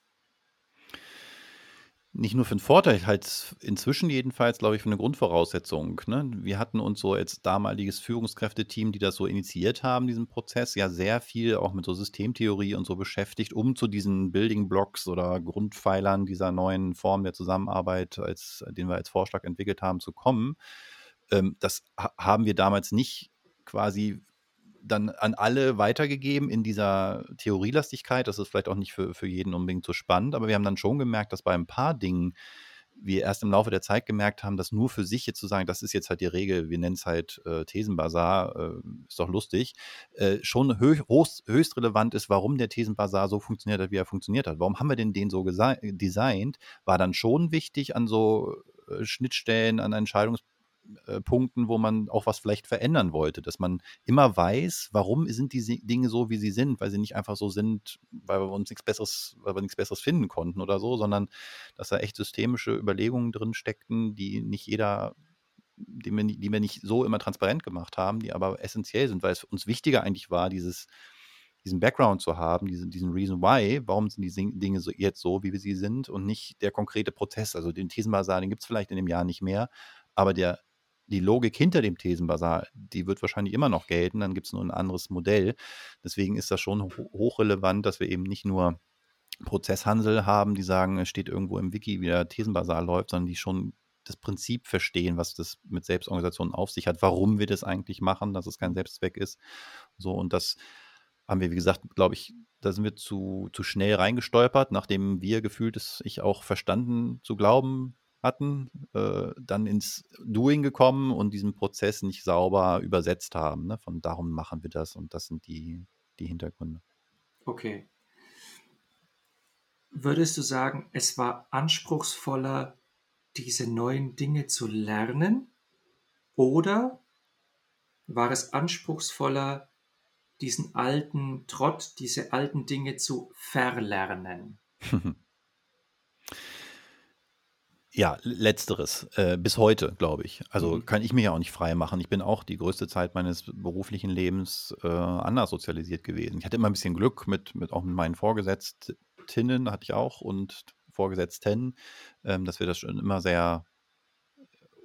B: nicht nur für einen Vorteil, halt inzwischen jedenfalls, glaube ich, für eine Grundvoraussetzung. Ne? Wir hatten uns so als damaliges Führungskräfteteam, die das so initiiert haben, diesen Prozess, ja sehr viel auch mit so Systemtheorie und so beschäftigt, um zu diesen Building Blocks oder Grundpfeilern dieser neuen Form der Zusammenarbeit, als, den wir als Vorschlag entwickelt haben, zu kommen. Ähm, das haben wir damals nicht quasi dann an alle weitergegeben in dieser Theorielastigkeit. Das ist vielleicht auch nicht für, für jeden unbedingt so spannend, aber wir haben dann schon gemerkt, dass bei ein paar Dingen wir erst im Laufe der Zeit gemerkt haben, dass nur für sich jetzt zu sagen, das ist jetzt halt die Regel, wir nennen es halt äh, Thesenbasar, äh, ist doch lustig, äh, schon hö höchst, relevant ist, warum der Thesenbasar so funktioniert hat, wie er funktioniert hat. Warum haben wir denn den so designt? War dann schon wichtig an so äh, Schnittstellen, an Entscheidungs äh, Punkten, wo man auch was vielleicht verändern wollte, dass man immer weiß, warum sind die Dinge so, wie sie sind, weil sie nicht einfach so sind, weil wir uns nichts Besseres, weil wir nichts Besseres finden konnten oder so, sondern dass da echt systemische Überlegungen drin steckten, die nicht jeder die wir, die wir nicht so immer transparent gemacht haben, die aber essentiell sind, weil es uns wichtiger eigentlich war, dieses, diesen Background zu haben, diesen, diesen Reason Why, warum sind die Dinge so, jetzt so, wie sie sind und nicht der konkrete Prozess. Also den Thesenbasar, den gibt es vielleicht in dem Jahr nicht mehr, aber der die Logik hinter dem Thesenbasar, die wird wahrscheinlich immer noch gelten, dann gibt es nur ein anderes Modell. Deswegen ist das schon hochrelevant, dass wir eben nicht nur Prozesshandel haben, die sagen, es steht irgendwo im Wiki, wie der Thesenbasar läuft, sondern die schon das Prinzip verstehen, was das mit Selbstorganisationen auf sich hat, warum wir das eigentlich machen, dass es kein Selbstzweck ist. So, und das haben wir, wie gesagt, glaube ich, da sind wir zu, zu schnell reingestolpert, nachdem wir gefühlt es ich auch verstanden zu glauben hatten, äh, dann ins Doing gekommen und diesen Prozess nicht sauber übersetzt haben. Ne? Von darum machen wir das und das sind die, die Hintergründe.
A: Okay. Würdest du sagen, es war anspruchsvoller, diese neuen Dinge zu lernen? Oder war es anspruchsvoller, diesen alten Trott, diese alten Dinge zu verlernen?
B: Ja, letzteres. Äh, bis heute, glaube ich. Also
A: Mhm.
B: kann ich mich ja auch nicht frei machen. Ich bin auch die größte Zeit meines beruflichen Lebens äh, anders sozialisiert gewesen. Ich hatte immer ein bisschen Glück mit, mit auch mit meinen Vorgesetztinnen, hatte ich auch, und Vorgesetzten, ähm, dass wir das schon immer sehr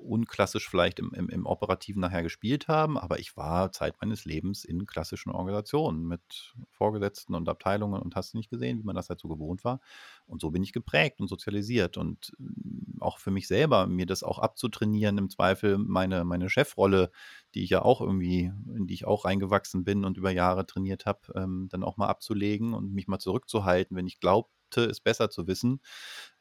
B: unklassisch vielleicht im, im, im Operativen nachher gespielt haben, aber ich war Zeit meines Lebens in klassischen Organisationen mit Vorgesetzten und Abteilungen und hast nicht gesehen, wie man das halt so gewohnt war. Und so bin ich geprägt und sozialisiert und mm, auch für mich selber, mir das auch abzutrainieren, im Zweifel meine, meine Chefrolle, die ich ja auch irgendwie, in die ich auch reingewachsen bin und über Jahre trainiert habe, ähm, dann auch mal abzulegen und mich mal zurückzuhalten, wenn ich glaubte, es besser zu wissen.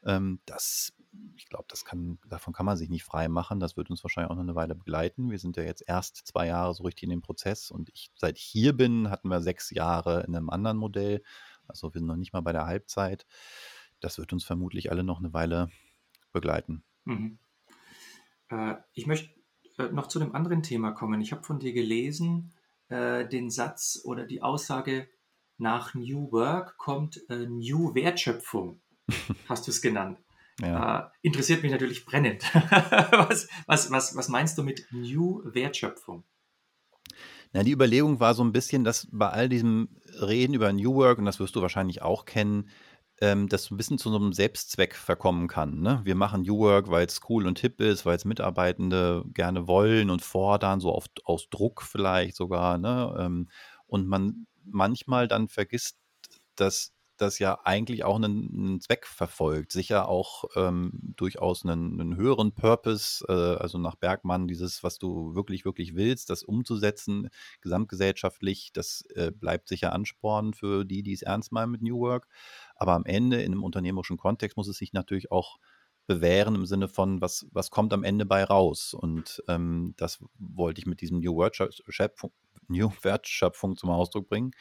B: Ähm, das ich glaube, das kann, davon kann man sich nicht frei machen. Das wird uns wahrscheinlich auch noch eine Weile begleiten. Wir sind ja jetzt erst zwei Jahre so richtig in dem Prozess und ich, seit ich hier bin, hatten wir sechs Jahre in einem anderen Modell. Also wir sind noch nicht mal bei der Halbzeit. Das wird uns vermutlich alle noch eine Weile begleiten.
A: Mhm. Äh, ich möchte äh, noch zu einem anderen Thema kommen. Ich habe von dir gelesen, äh, den Satz oder die Aussage, nach New Work kommt äh, New Wertschöpfung, hast du es genannt. Ja. Äh, interessiert mich natürlich brennend. was, was, was, was meinst du mit New Wertschöpfung?
B: Na, die Überlegung war so ein bisschen, dass bei all diesem Reden über New Work, und das wirst du wahrscheinlich auch kennen, ähm, das ein bisschen zu so einem Selbstzweck verkommen kann. Ne? Wir machen New Work, weil es cool und hip ist, weil es Mitarbeitende gerne wollen und fordern, so oft aus Druck vielleicht sogar. Ne? Ähm, und man manchmal dann vergisst, dass das ja eigentlich auch einen, einen Zweck verfolgt, sicher auch ähm, durchaus einen, einen, höheren Purpose, äh, also nach Bergmann dieses, was du wirklich, wirklich willst, das umzusetzen, gesamtgesellschaftlich, das äh, bleibt sicher Ansporn für die, die es ernst meinen mit New Work. Aber am Ende in einem unternehmerischen Kontext muss es sich natürlich auch bewähren im Sinne von, was, was kommt am Ende bei raus. Und ähm, das wollte ich mit diesem New Wertschöpfung, New Wertschöpfung zum Ausdruck bringen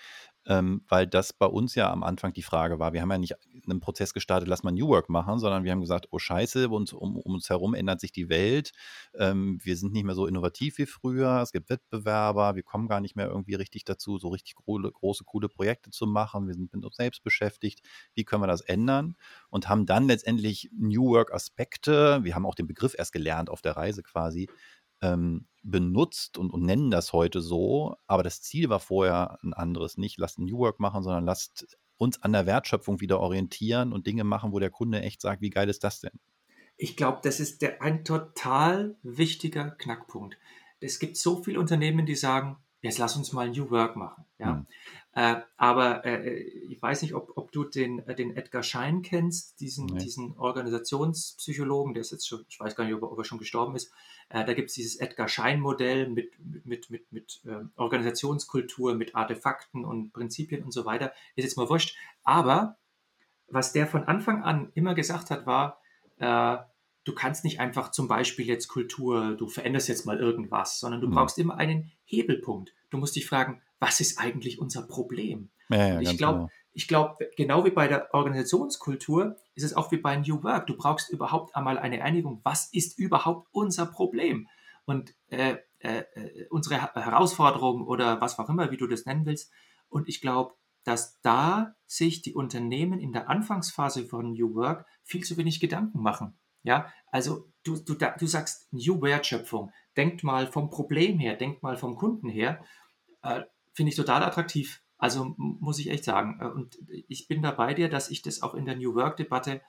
B: ähm, weil das bei uns ja am Anfang die Frage war. Wir haben ja nicht einen Prozess gestartet, lass mal New Work machen, sondern wir haben gesagt, oh Scheiße, uns, um, um uns herum ändert sich die Welt. Ähm, wir sind nicht mehr so innovativ wie früher. Es gibt Wettbewerber. Wir kommen gar nicht mehr irgendwie richtig dazu, so richtig große, große coole Projekte zu machen. Wir sind mit uns selbst beschäftigt. Wie können wir das ändern? Und haben dann letztendlich New Work Aspekte. Wir haben auch den Begriff erst gelernt auf der Reise quasi ähm, benutzt und, und nennen das heute so, aber das Ziel war vorher ein anderes. Nicht lasst New Work machen, sondern lasst uns an der Wertschöpfung wieder orientieren und Dinge machen, wo der Kunde echt sagt, wie geil ist das denn?
A: Ich glaube, das ist der, ein total wichtiger Knackpunkt. Es gibt so viele Unternehmen, die sagen, jetzt lass uns mal New Work machen. Ja? Hm. Äh, aber äh, ich weiß nicht, ob, ob du den, äh, den Edgar Schein kennst, diesen, nee. diesen Organisationspsychologen, der ist jetzt schon, ich weiß gar nicht, ob er, ob er schon gestorben ist. Äh, da gibt es dieses Edgar Schein-Modell mit, mit, mit, mit ähm, Organisationskultur, mit Artefakten und Prinzipien und so weiter. Ist jetzt mal wurscht. Aber was der von Anfang an immer gesagt hat, war, äh, du kannst nicht einfach zum Beispiel jetzt Kultur, du veränderst jetzt mal irgendwas, sondern du mhm. brauchst immer einen Hebelpunkt. Du musst dich fragen, was ist eigentlich unser Problem? Ja, ja, ich glaube, genau. ich glaube, genau wie bei der Organisationskultur ist es auch wie bei New Work. Du brauchst überhaupt einmal eine Einigung. Was ist überhaupt unser Problem? Und äh, äh, äh unsere Herausforderung oder was auch immer, wie du das nennen willst. Und ich glaube, dass da sich die Unternehmen in der Anfangsphase von New Work viel zu wenig Gedanken machen. Ja, also du, du, du sagst New Wertschöpfung. Denkt mal vom Problem her, denkt mal vom Kunden her. Äh, Finde ich total attraktiv. Also muss ich echt sagen. Äh, und ich bin da bei dir, dass ich das auch in der New Work-Debatte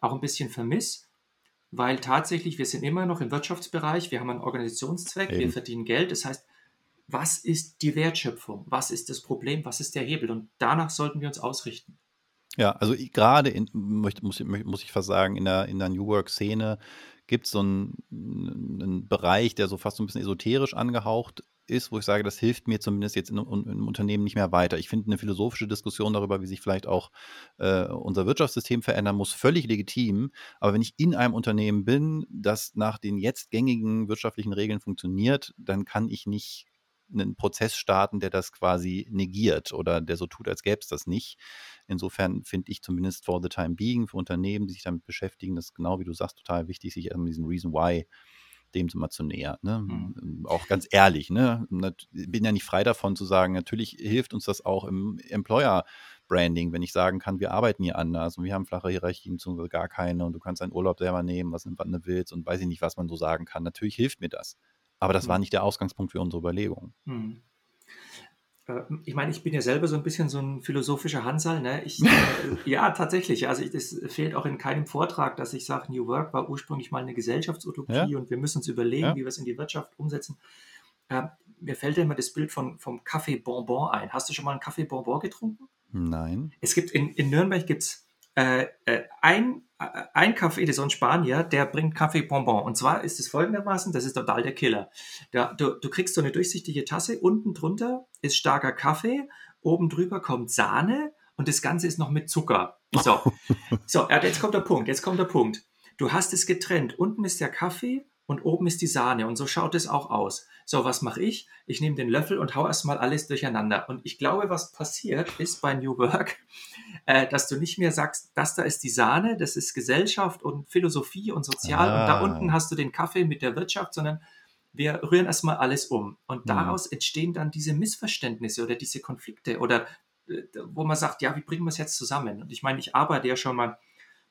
A: auch ein bisschen vermisse, weil tatsächlich wir sind immer noch im Wirtschaftsbereich, wir haben einen Organisationszweck, Eben. wir verdienen Geld. Das heißt, was ist die Wertschöpfung? Was ist das Problem? Was ist der Hebel? Und danach sollten wir uns ausrichten.
B: Ja, also gerade in, muss, muss ich fast sagen, in der, in der New Work-Szene gibt es so einen, einen Bereich, der so fast so ein bisschen esoterisch angehaucht ist, wo ich sage, das hilft mir zumindest jetzt in, in, im Unternehmen nicht mehr weiter. Ich finde eine philosophische Diskussion darüber, wie sich vielleicht auch äh, unser Wirtschaftssystem verändern muss, völlig legitim. Aber wenn ich in einem Unternehmen bin, das nach den jetzt gängigen wirtschaftlichen Regeln funktioniert, dann kann ich nicht einen Prozess starten, der das quasi negiert oder der so tut, als gäbe es das nicht. Insofern finde ich zumindest for the time being für Unternehmen, die sich damit beschäftigen, das ist genau wie du sagst, total wichtig, sich an diesen Reason Why dem mal zu nähern. Ne? Mhm. Auch ganz ehrlich, ne? bin ja nicht frei davon zu sagen, natürlich hilft uns das auch im Employer Branding, wenn ich sagen kann, wir arbeiten hier anders und wir haben flache Hierarchien beziehungsweise gar keine und du kannst deinen Urlaub selber nehmen, was du willst und weiß ich nicht, was man so sagen kann. Natürlich hilft mir das. Aber das mhm. war nicht der Ausgangspunkt für unsere Überlegungen. Mhm.
A: Äh, ich meine, ich bin ja selber so ein bisschen so ein philosophischer Hansal. Ne? Ich, äh, ja, tatsächlich. Also es fehlt auch in keinem Vortrag, dass ich sage, New Work war ursprünglich mal eine Gesellschaftsutopie ja. und wir müssen uns überlegen, ja. wie wir es in die Wirtschaft umsetzen. Äh, mir fällt ja immer das Bild von, vom Kaffee Bonbon ein. Hast du schon mal einen Kaffee Bonbon getrunken?
B: Nein.
A: Es gibt in, in Nürnberg gibt's äh, äh, ein, ein Café, das ist so ein Spanier, der bringt Kaffee Bonbon. Und zwar ist es folgendermaßen, das ist total der Killer. Da, du, du kriegst so eine durchsichtige Tasse, unten drunter ist starker Kaffee, oben drüber kommt Sahne und das Ganze ist noch mit Zucker. So, so jetzt kommt der Punkt, jetzt kommt der Punkt. Du hast es getrennt. Unten ist der Kaffee und oben ist die Sahne und so schaut es auch aus. So, was mache ich? Ich nehme den Löffel und hau erstmal alles durcheinander. Und ich glaube, was passiert ist bei New Work, dass du nicht mehr sagst, das da ist die Sahne, das ist Gesellschaft und Philosophie und Sozial ah. und da ah. unten hast du den Kaffee mit der Wirtschaft, sondern wir rühren erstmal alles um. Und mhm. daraus mhm. entstehen dann diese Missverständnisse oder diese Konflikte oder äh, wo man sagt, ja, wie bringen wir es jetzt zusammen? Und ich meine, ich arbeite ja schon mal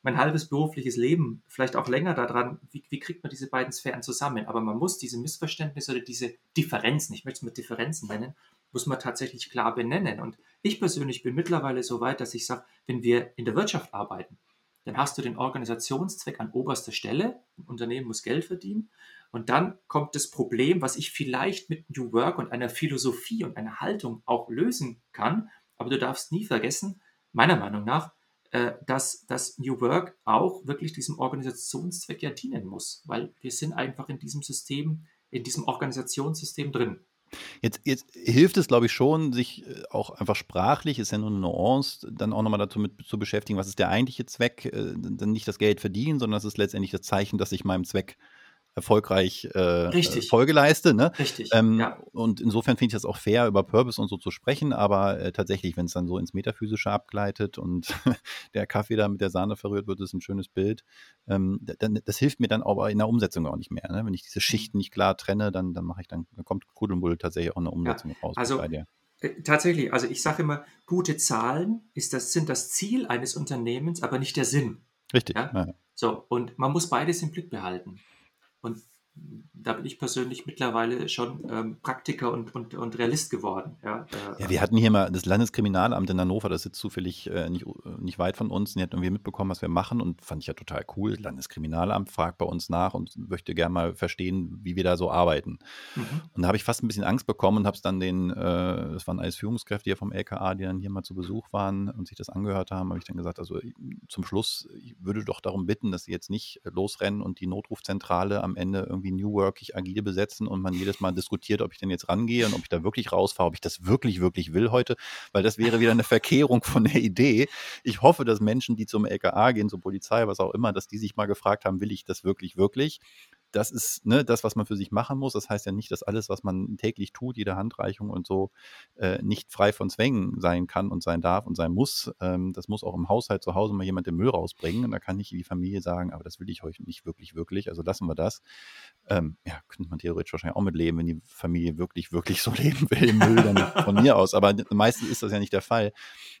A: mein halbes berufliches Leben, vielleicht auch länger daran, wie, wie kriegt man diese beiden Sphären zusammen? Aber man muss diese Missverständnisse oder diese Differenzen, ich möchte es mit Differenzen nennen, muss man tatsächlich klar benennen. Und ich persönlich bin mittlerweile so weit, dass ich sage, wenn wir in der Wirtschaft arbeiten, dann hast du den Organisationszweck an oberster Stelle. Ein Unternehmen muss Geld verdienen. Und dann kommt das Problem, was ich vielleicht mit New Work und einer Philosophie und einer Haltung auch lösen kann. Aber du darfst nie vergessen, meiner Meinung nach, äh, dass das New Work auch wirklich diesem Organisationszweck ja dienen muss, weil wir sind einfach in diesem System, in diesem Organisationssystem drin.
B: Jetzt, jetzt hilft es, glaube ich, schon, sich äh, auch einfach sprachlich, ist ja nur eine Nuance, dann auch nochmal dazu mit, zu beschäftigen, was ist der eigentliche Zweck, äh, dann nicht das Geld verdienen, sondern das ist letztendlich das Zeichen, dass ich meinem Zweck erfolgreich äh, Folge leiste. Ne?
A: Richtig.
B: Ähm, ja. Und insofern finde ich das auch fair, über Purpose und so zu sprechen, aber äh, tatsächlich, wenn es dann so ins Metaphysische abgleitet und der Kaffee da mit der Sahne verrührt wird, ist ein schönes Bild. Ähm, dann, das hilft mir dann aber in der Umsetzung auch nicht mehr. Ne? Wenn ich diese Schichten nicht klar trenne, dann, dann mache ich dann, dann kommt Kuddelmuddel tatsächlich auch eine Umsetzung ja. raus
A: also, bei dir. Äh, tatsächlich, also ich sage immer, gute Zahlen ist das, sind das Ziel eines Unternehmens, aber nicht der Sinn.
B: Richtig.
A: Ja? Ja. So, und man muss beides im Blick behalten. Und da bin ich persönlich mittlerweile schon ähm, Praktiker und, und, und Realist geworden. Ja,
B: äh, ja, wir hatten hier mal das Landeskriminalamt in Hannover, das sitzt zufällig äh, nicht, nicht weit von uns. Die hat irgendwie mitbekommen, was wir machen und fand ich ja total cool. Landeskriminalamt fragt bei uns nach und möchte gerne mal verstehen, wie wir da so arbeiten. Mhm. Und da habe ich fast ein bisschen Angst bekommen und habe es dann den, äh, das waren alles Führungskräfte hier vom LKA, die dann hier mal zu Besuch waren und sich das angehört haben, habe ich dann gesagt, also zum Schluss, ich würde doch darum bitten, dass sie jetzt nicht losrennen und die Notrufzentrale am Ende irgendwie New Workig agil besetzen und man jedes Mal diskutiert, ob ich denn jetzt rangehe und ob ich da wirklich rausfahre, ob ich das wirklich, wirklich will heute, weil das wäre wieder eine Verkehrung von der Idee. Ich hoffe, dass Menschen, die zum LKA gehen, zur Polizei, was auch immer, dass die sich mal gefragt haben, will ich das wirklich, wirklich? Das ist ne, das, was man für sich machen muss. Das heißt ja nicht, dass alles, was man täglich tut, jede Handreichung und so, äh, nicht frei von Zwängen sein kann und sein darf und sein muss. Ähm, das muss auch im Haushalt zu Hause mal jemand den Müll rausbringen. Und da kann nicht die Familie sagen, aber das will ich euch nicht wirklich, wirklich. Also lassen wir das. Ähm, ja, könnte man theoretisch wahrscheinlich auch mitleben, wenn die Familie wirklich, wirklich so leben will im Müll, dann von mir aus. Aber meistens ist das ja nicht der Fall.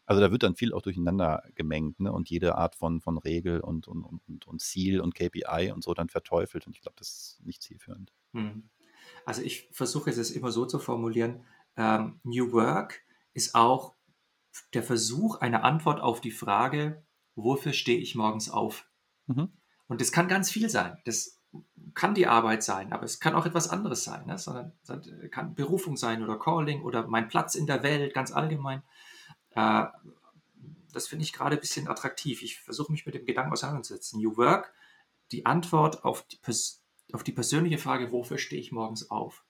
B: Also da wird dann viel auch durcheinander gemengt ne? und jede Art von, von Regel und, und, und, und Ziel und KPI und so dann verteufelt. Und ich glaube, das ist nicht zielführend. Hm.
A: Also ich versuche es immer so zu formulieren, ähm, New Work ist auch der Versuch, eine Antwort auf die Frage, wofür stehe ich morgens auf? Mhm. Und das kann ganz viel sein. Das kann die Arbeit sein, aber es kann auch etwas anderes sein. Ne? Sondern es kann Berufung sein oder Calling oder mein Platz in der Welt, ganz allgemein. Äh, das finde ich gerade ein bisschen attraktiv. Ich versuche mich mit dem Gedanken auseinanderzusetzen. New Work, die Antwort auf die, auf die persönliche Frage, wofür stehe ich morgens auf?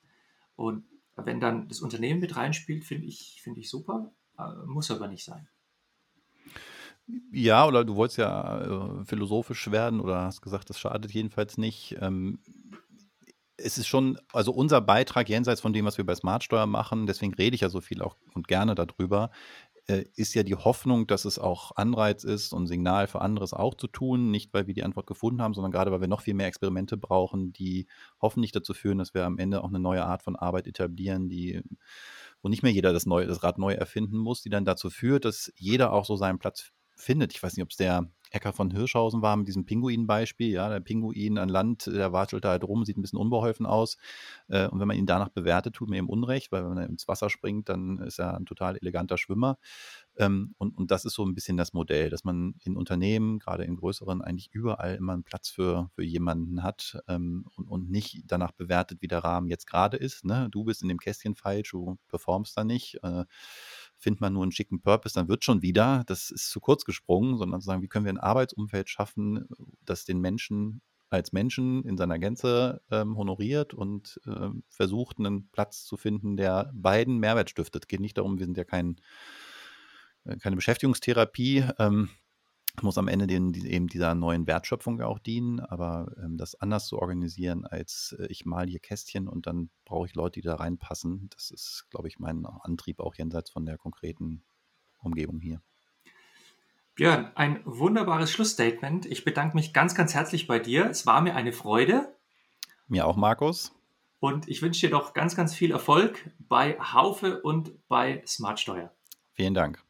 A: Und wenn dann das Unternehmen mit reinspielt, finde ich, find ich super, äh, muss aber nicht sein.
B: Ja, oder du wolltest ja äh, philosophisch werden oder hast gesagt, das schadet jedenfalls nicht. Ähm, es ist schon, also unser Beitrag jenseits von dem, was wir bei Smartsteuer machen, deswegen rede ich ja so viel auch und gerne darüber, äh, ist ja die Hoffnung, dass es auch Anreiz ist und Signal für anderes auch zu tun. Nicht, weil wir die Antwort gefunden haben, sondern gerade, weil wir noch viel mehr Experimente brauchen, die hoffentlich dazu führen, dass wir am Ende auch eine neue Art von Arbeit etablieren, die, wo nicht mehr jeder das, neue, das Rad neu erfinden muss, die dann dazu führt, dass jeder auch so seinen Platz findet. Ich weiß nicht, ob es der Ecker von Hirschhausen war mit diesem Pinguin-Beispiel. Ja, der Pinguin an Land, der watschelt da halt rum, sieht ein bisschen unbeholfen aus. Äh, und wenn man ihn danach bewertet, tut man ihm Unrecht, weil wenn er ins Wasser springt, dann ist er ein total eleganter Schwimmer. Ähm, und, und das ist so ein bisschen das Modell, dass man in Unternehmen, gerade in größeren, eigentlich überall immer einen Platz für, für jemanden hat ähm, und, und nicht danach bewertet, wie der Rahmen jetzt gerade ist. Ne? Du bist in dem Kästchen falsch, du performst da nicht. Äh, findet man nur einen schicken Purpose, dann wird schon wieder, das ist zu kurz gesprungen, sondern zu sagen, wie können wir ein Arbeitsumfeld schaffen, das den Menschen als Menschen in seiner Gänze ähm, honoriert und ähm, versucht, einen Platz zu finden, der beiden Mehrwert stiftet. Es geht nicht darum, wir sind ja kein, äh, keine Beschäftigungstherapie. Ähm, muss am Ende den, eben dieser neuen Wertschöpfung auch dienen, aber ähm, das anders zu organisieren, als äh, ich mal hier Kästchen und dann brauche ich Leute, die da reinpassen, das ist, glaube ich, mein Antrieb auch jenseits von der konkreten Umgebung hier.
A: Björn, ein wunderbares Schlussstatement. Ich bedanke mich ganz, ganz herzlich bei dir. Es war mir eine Freude.
B: Mir auch, Markus.
A: Und ich wünsche dir doch ganz, ganz viel Erfolg bei Haufe und bei Smartsteuer.
B: Vielen Dank.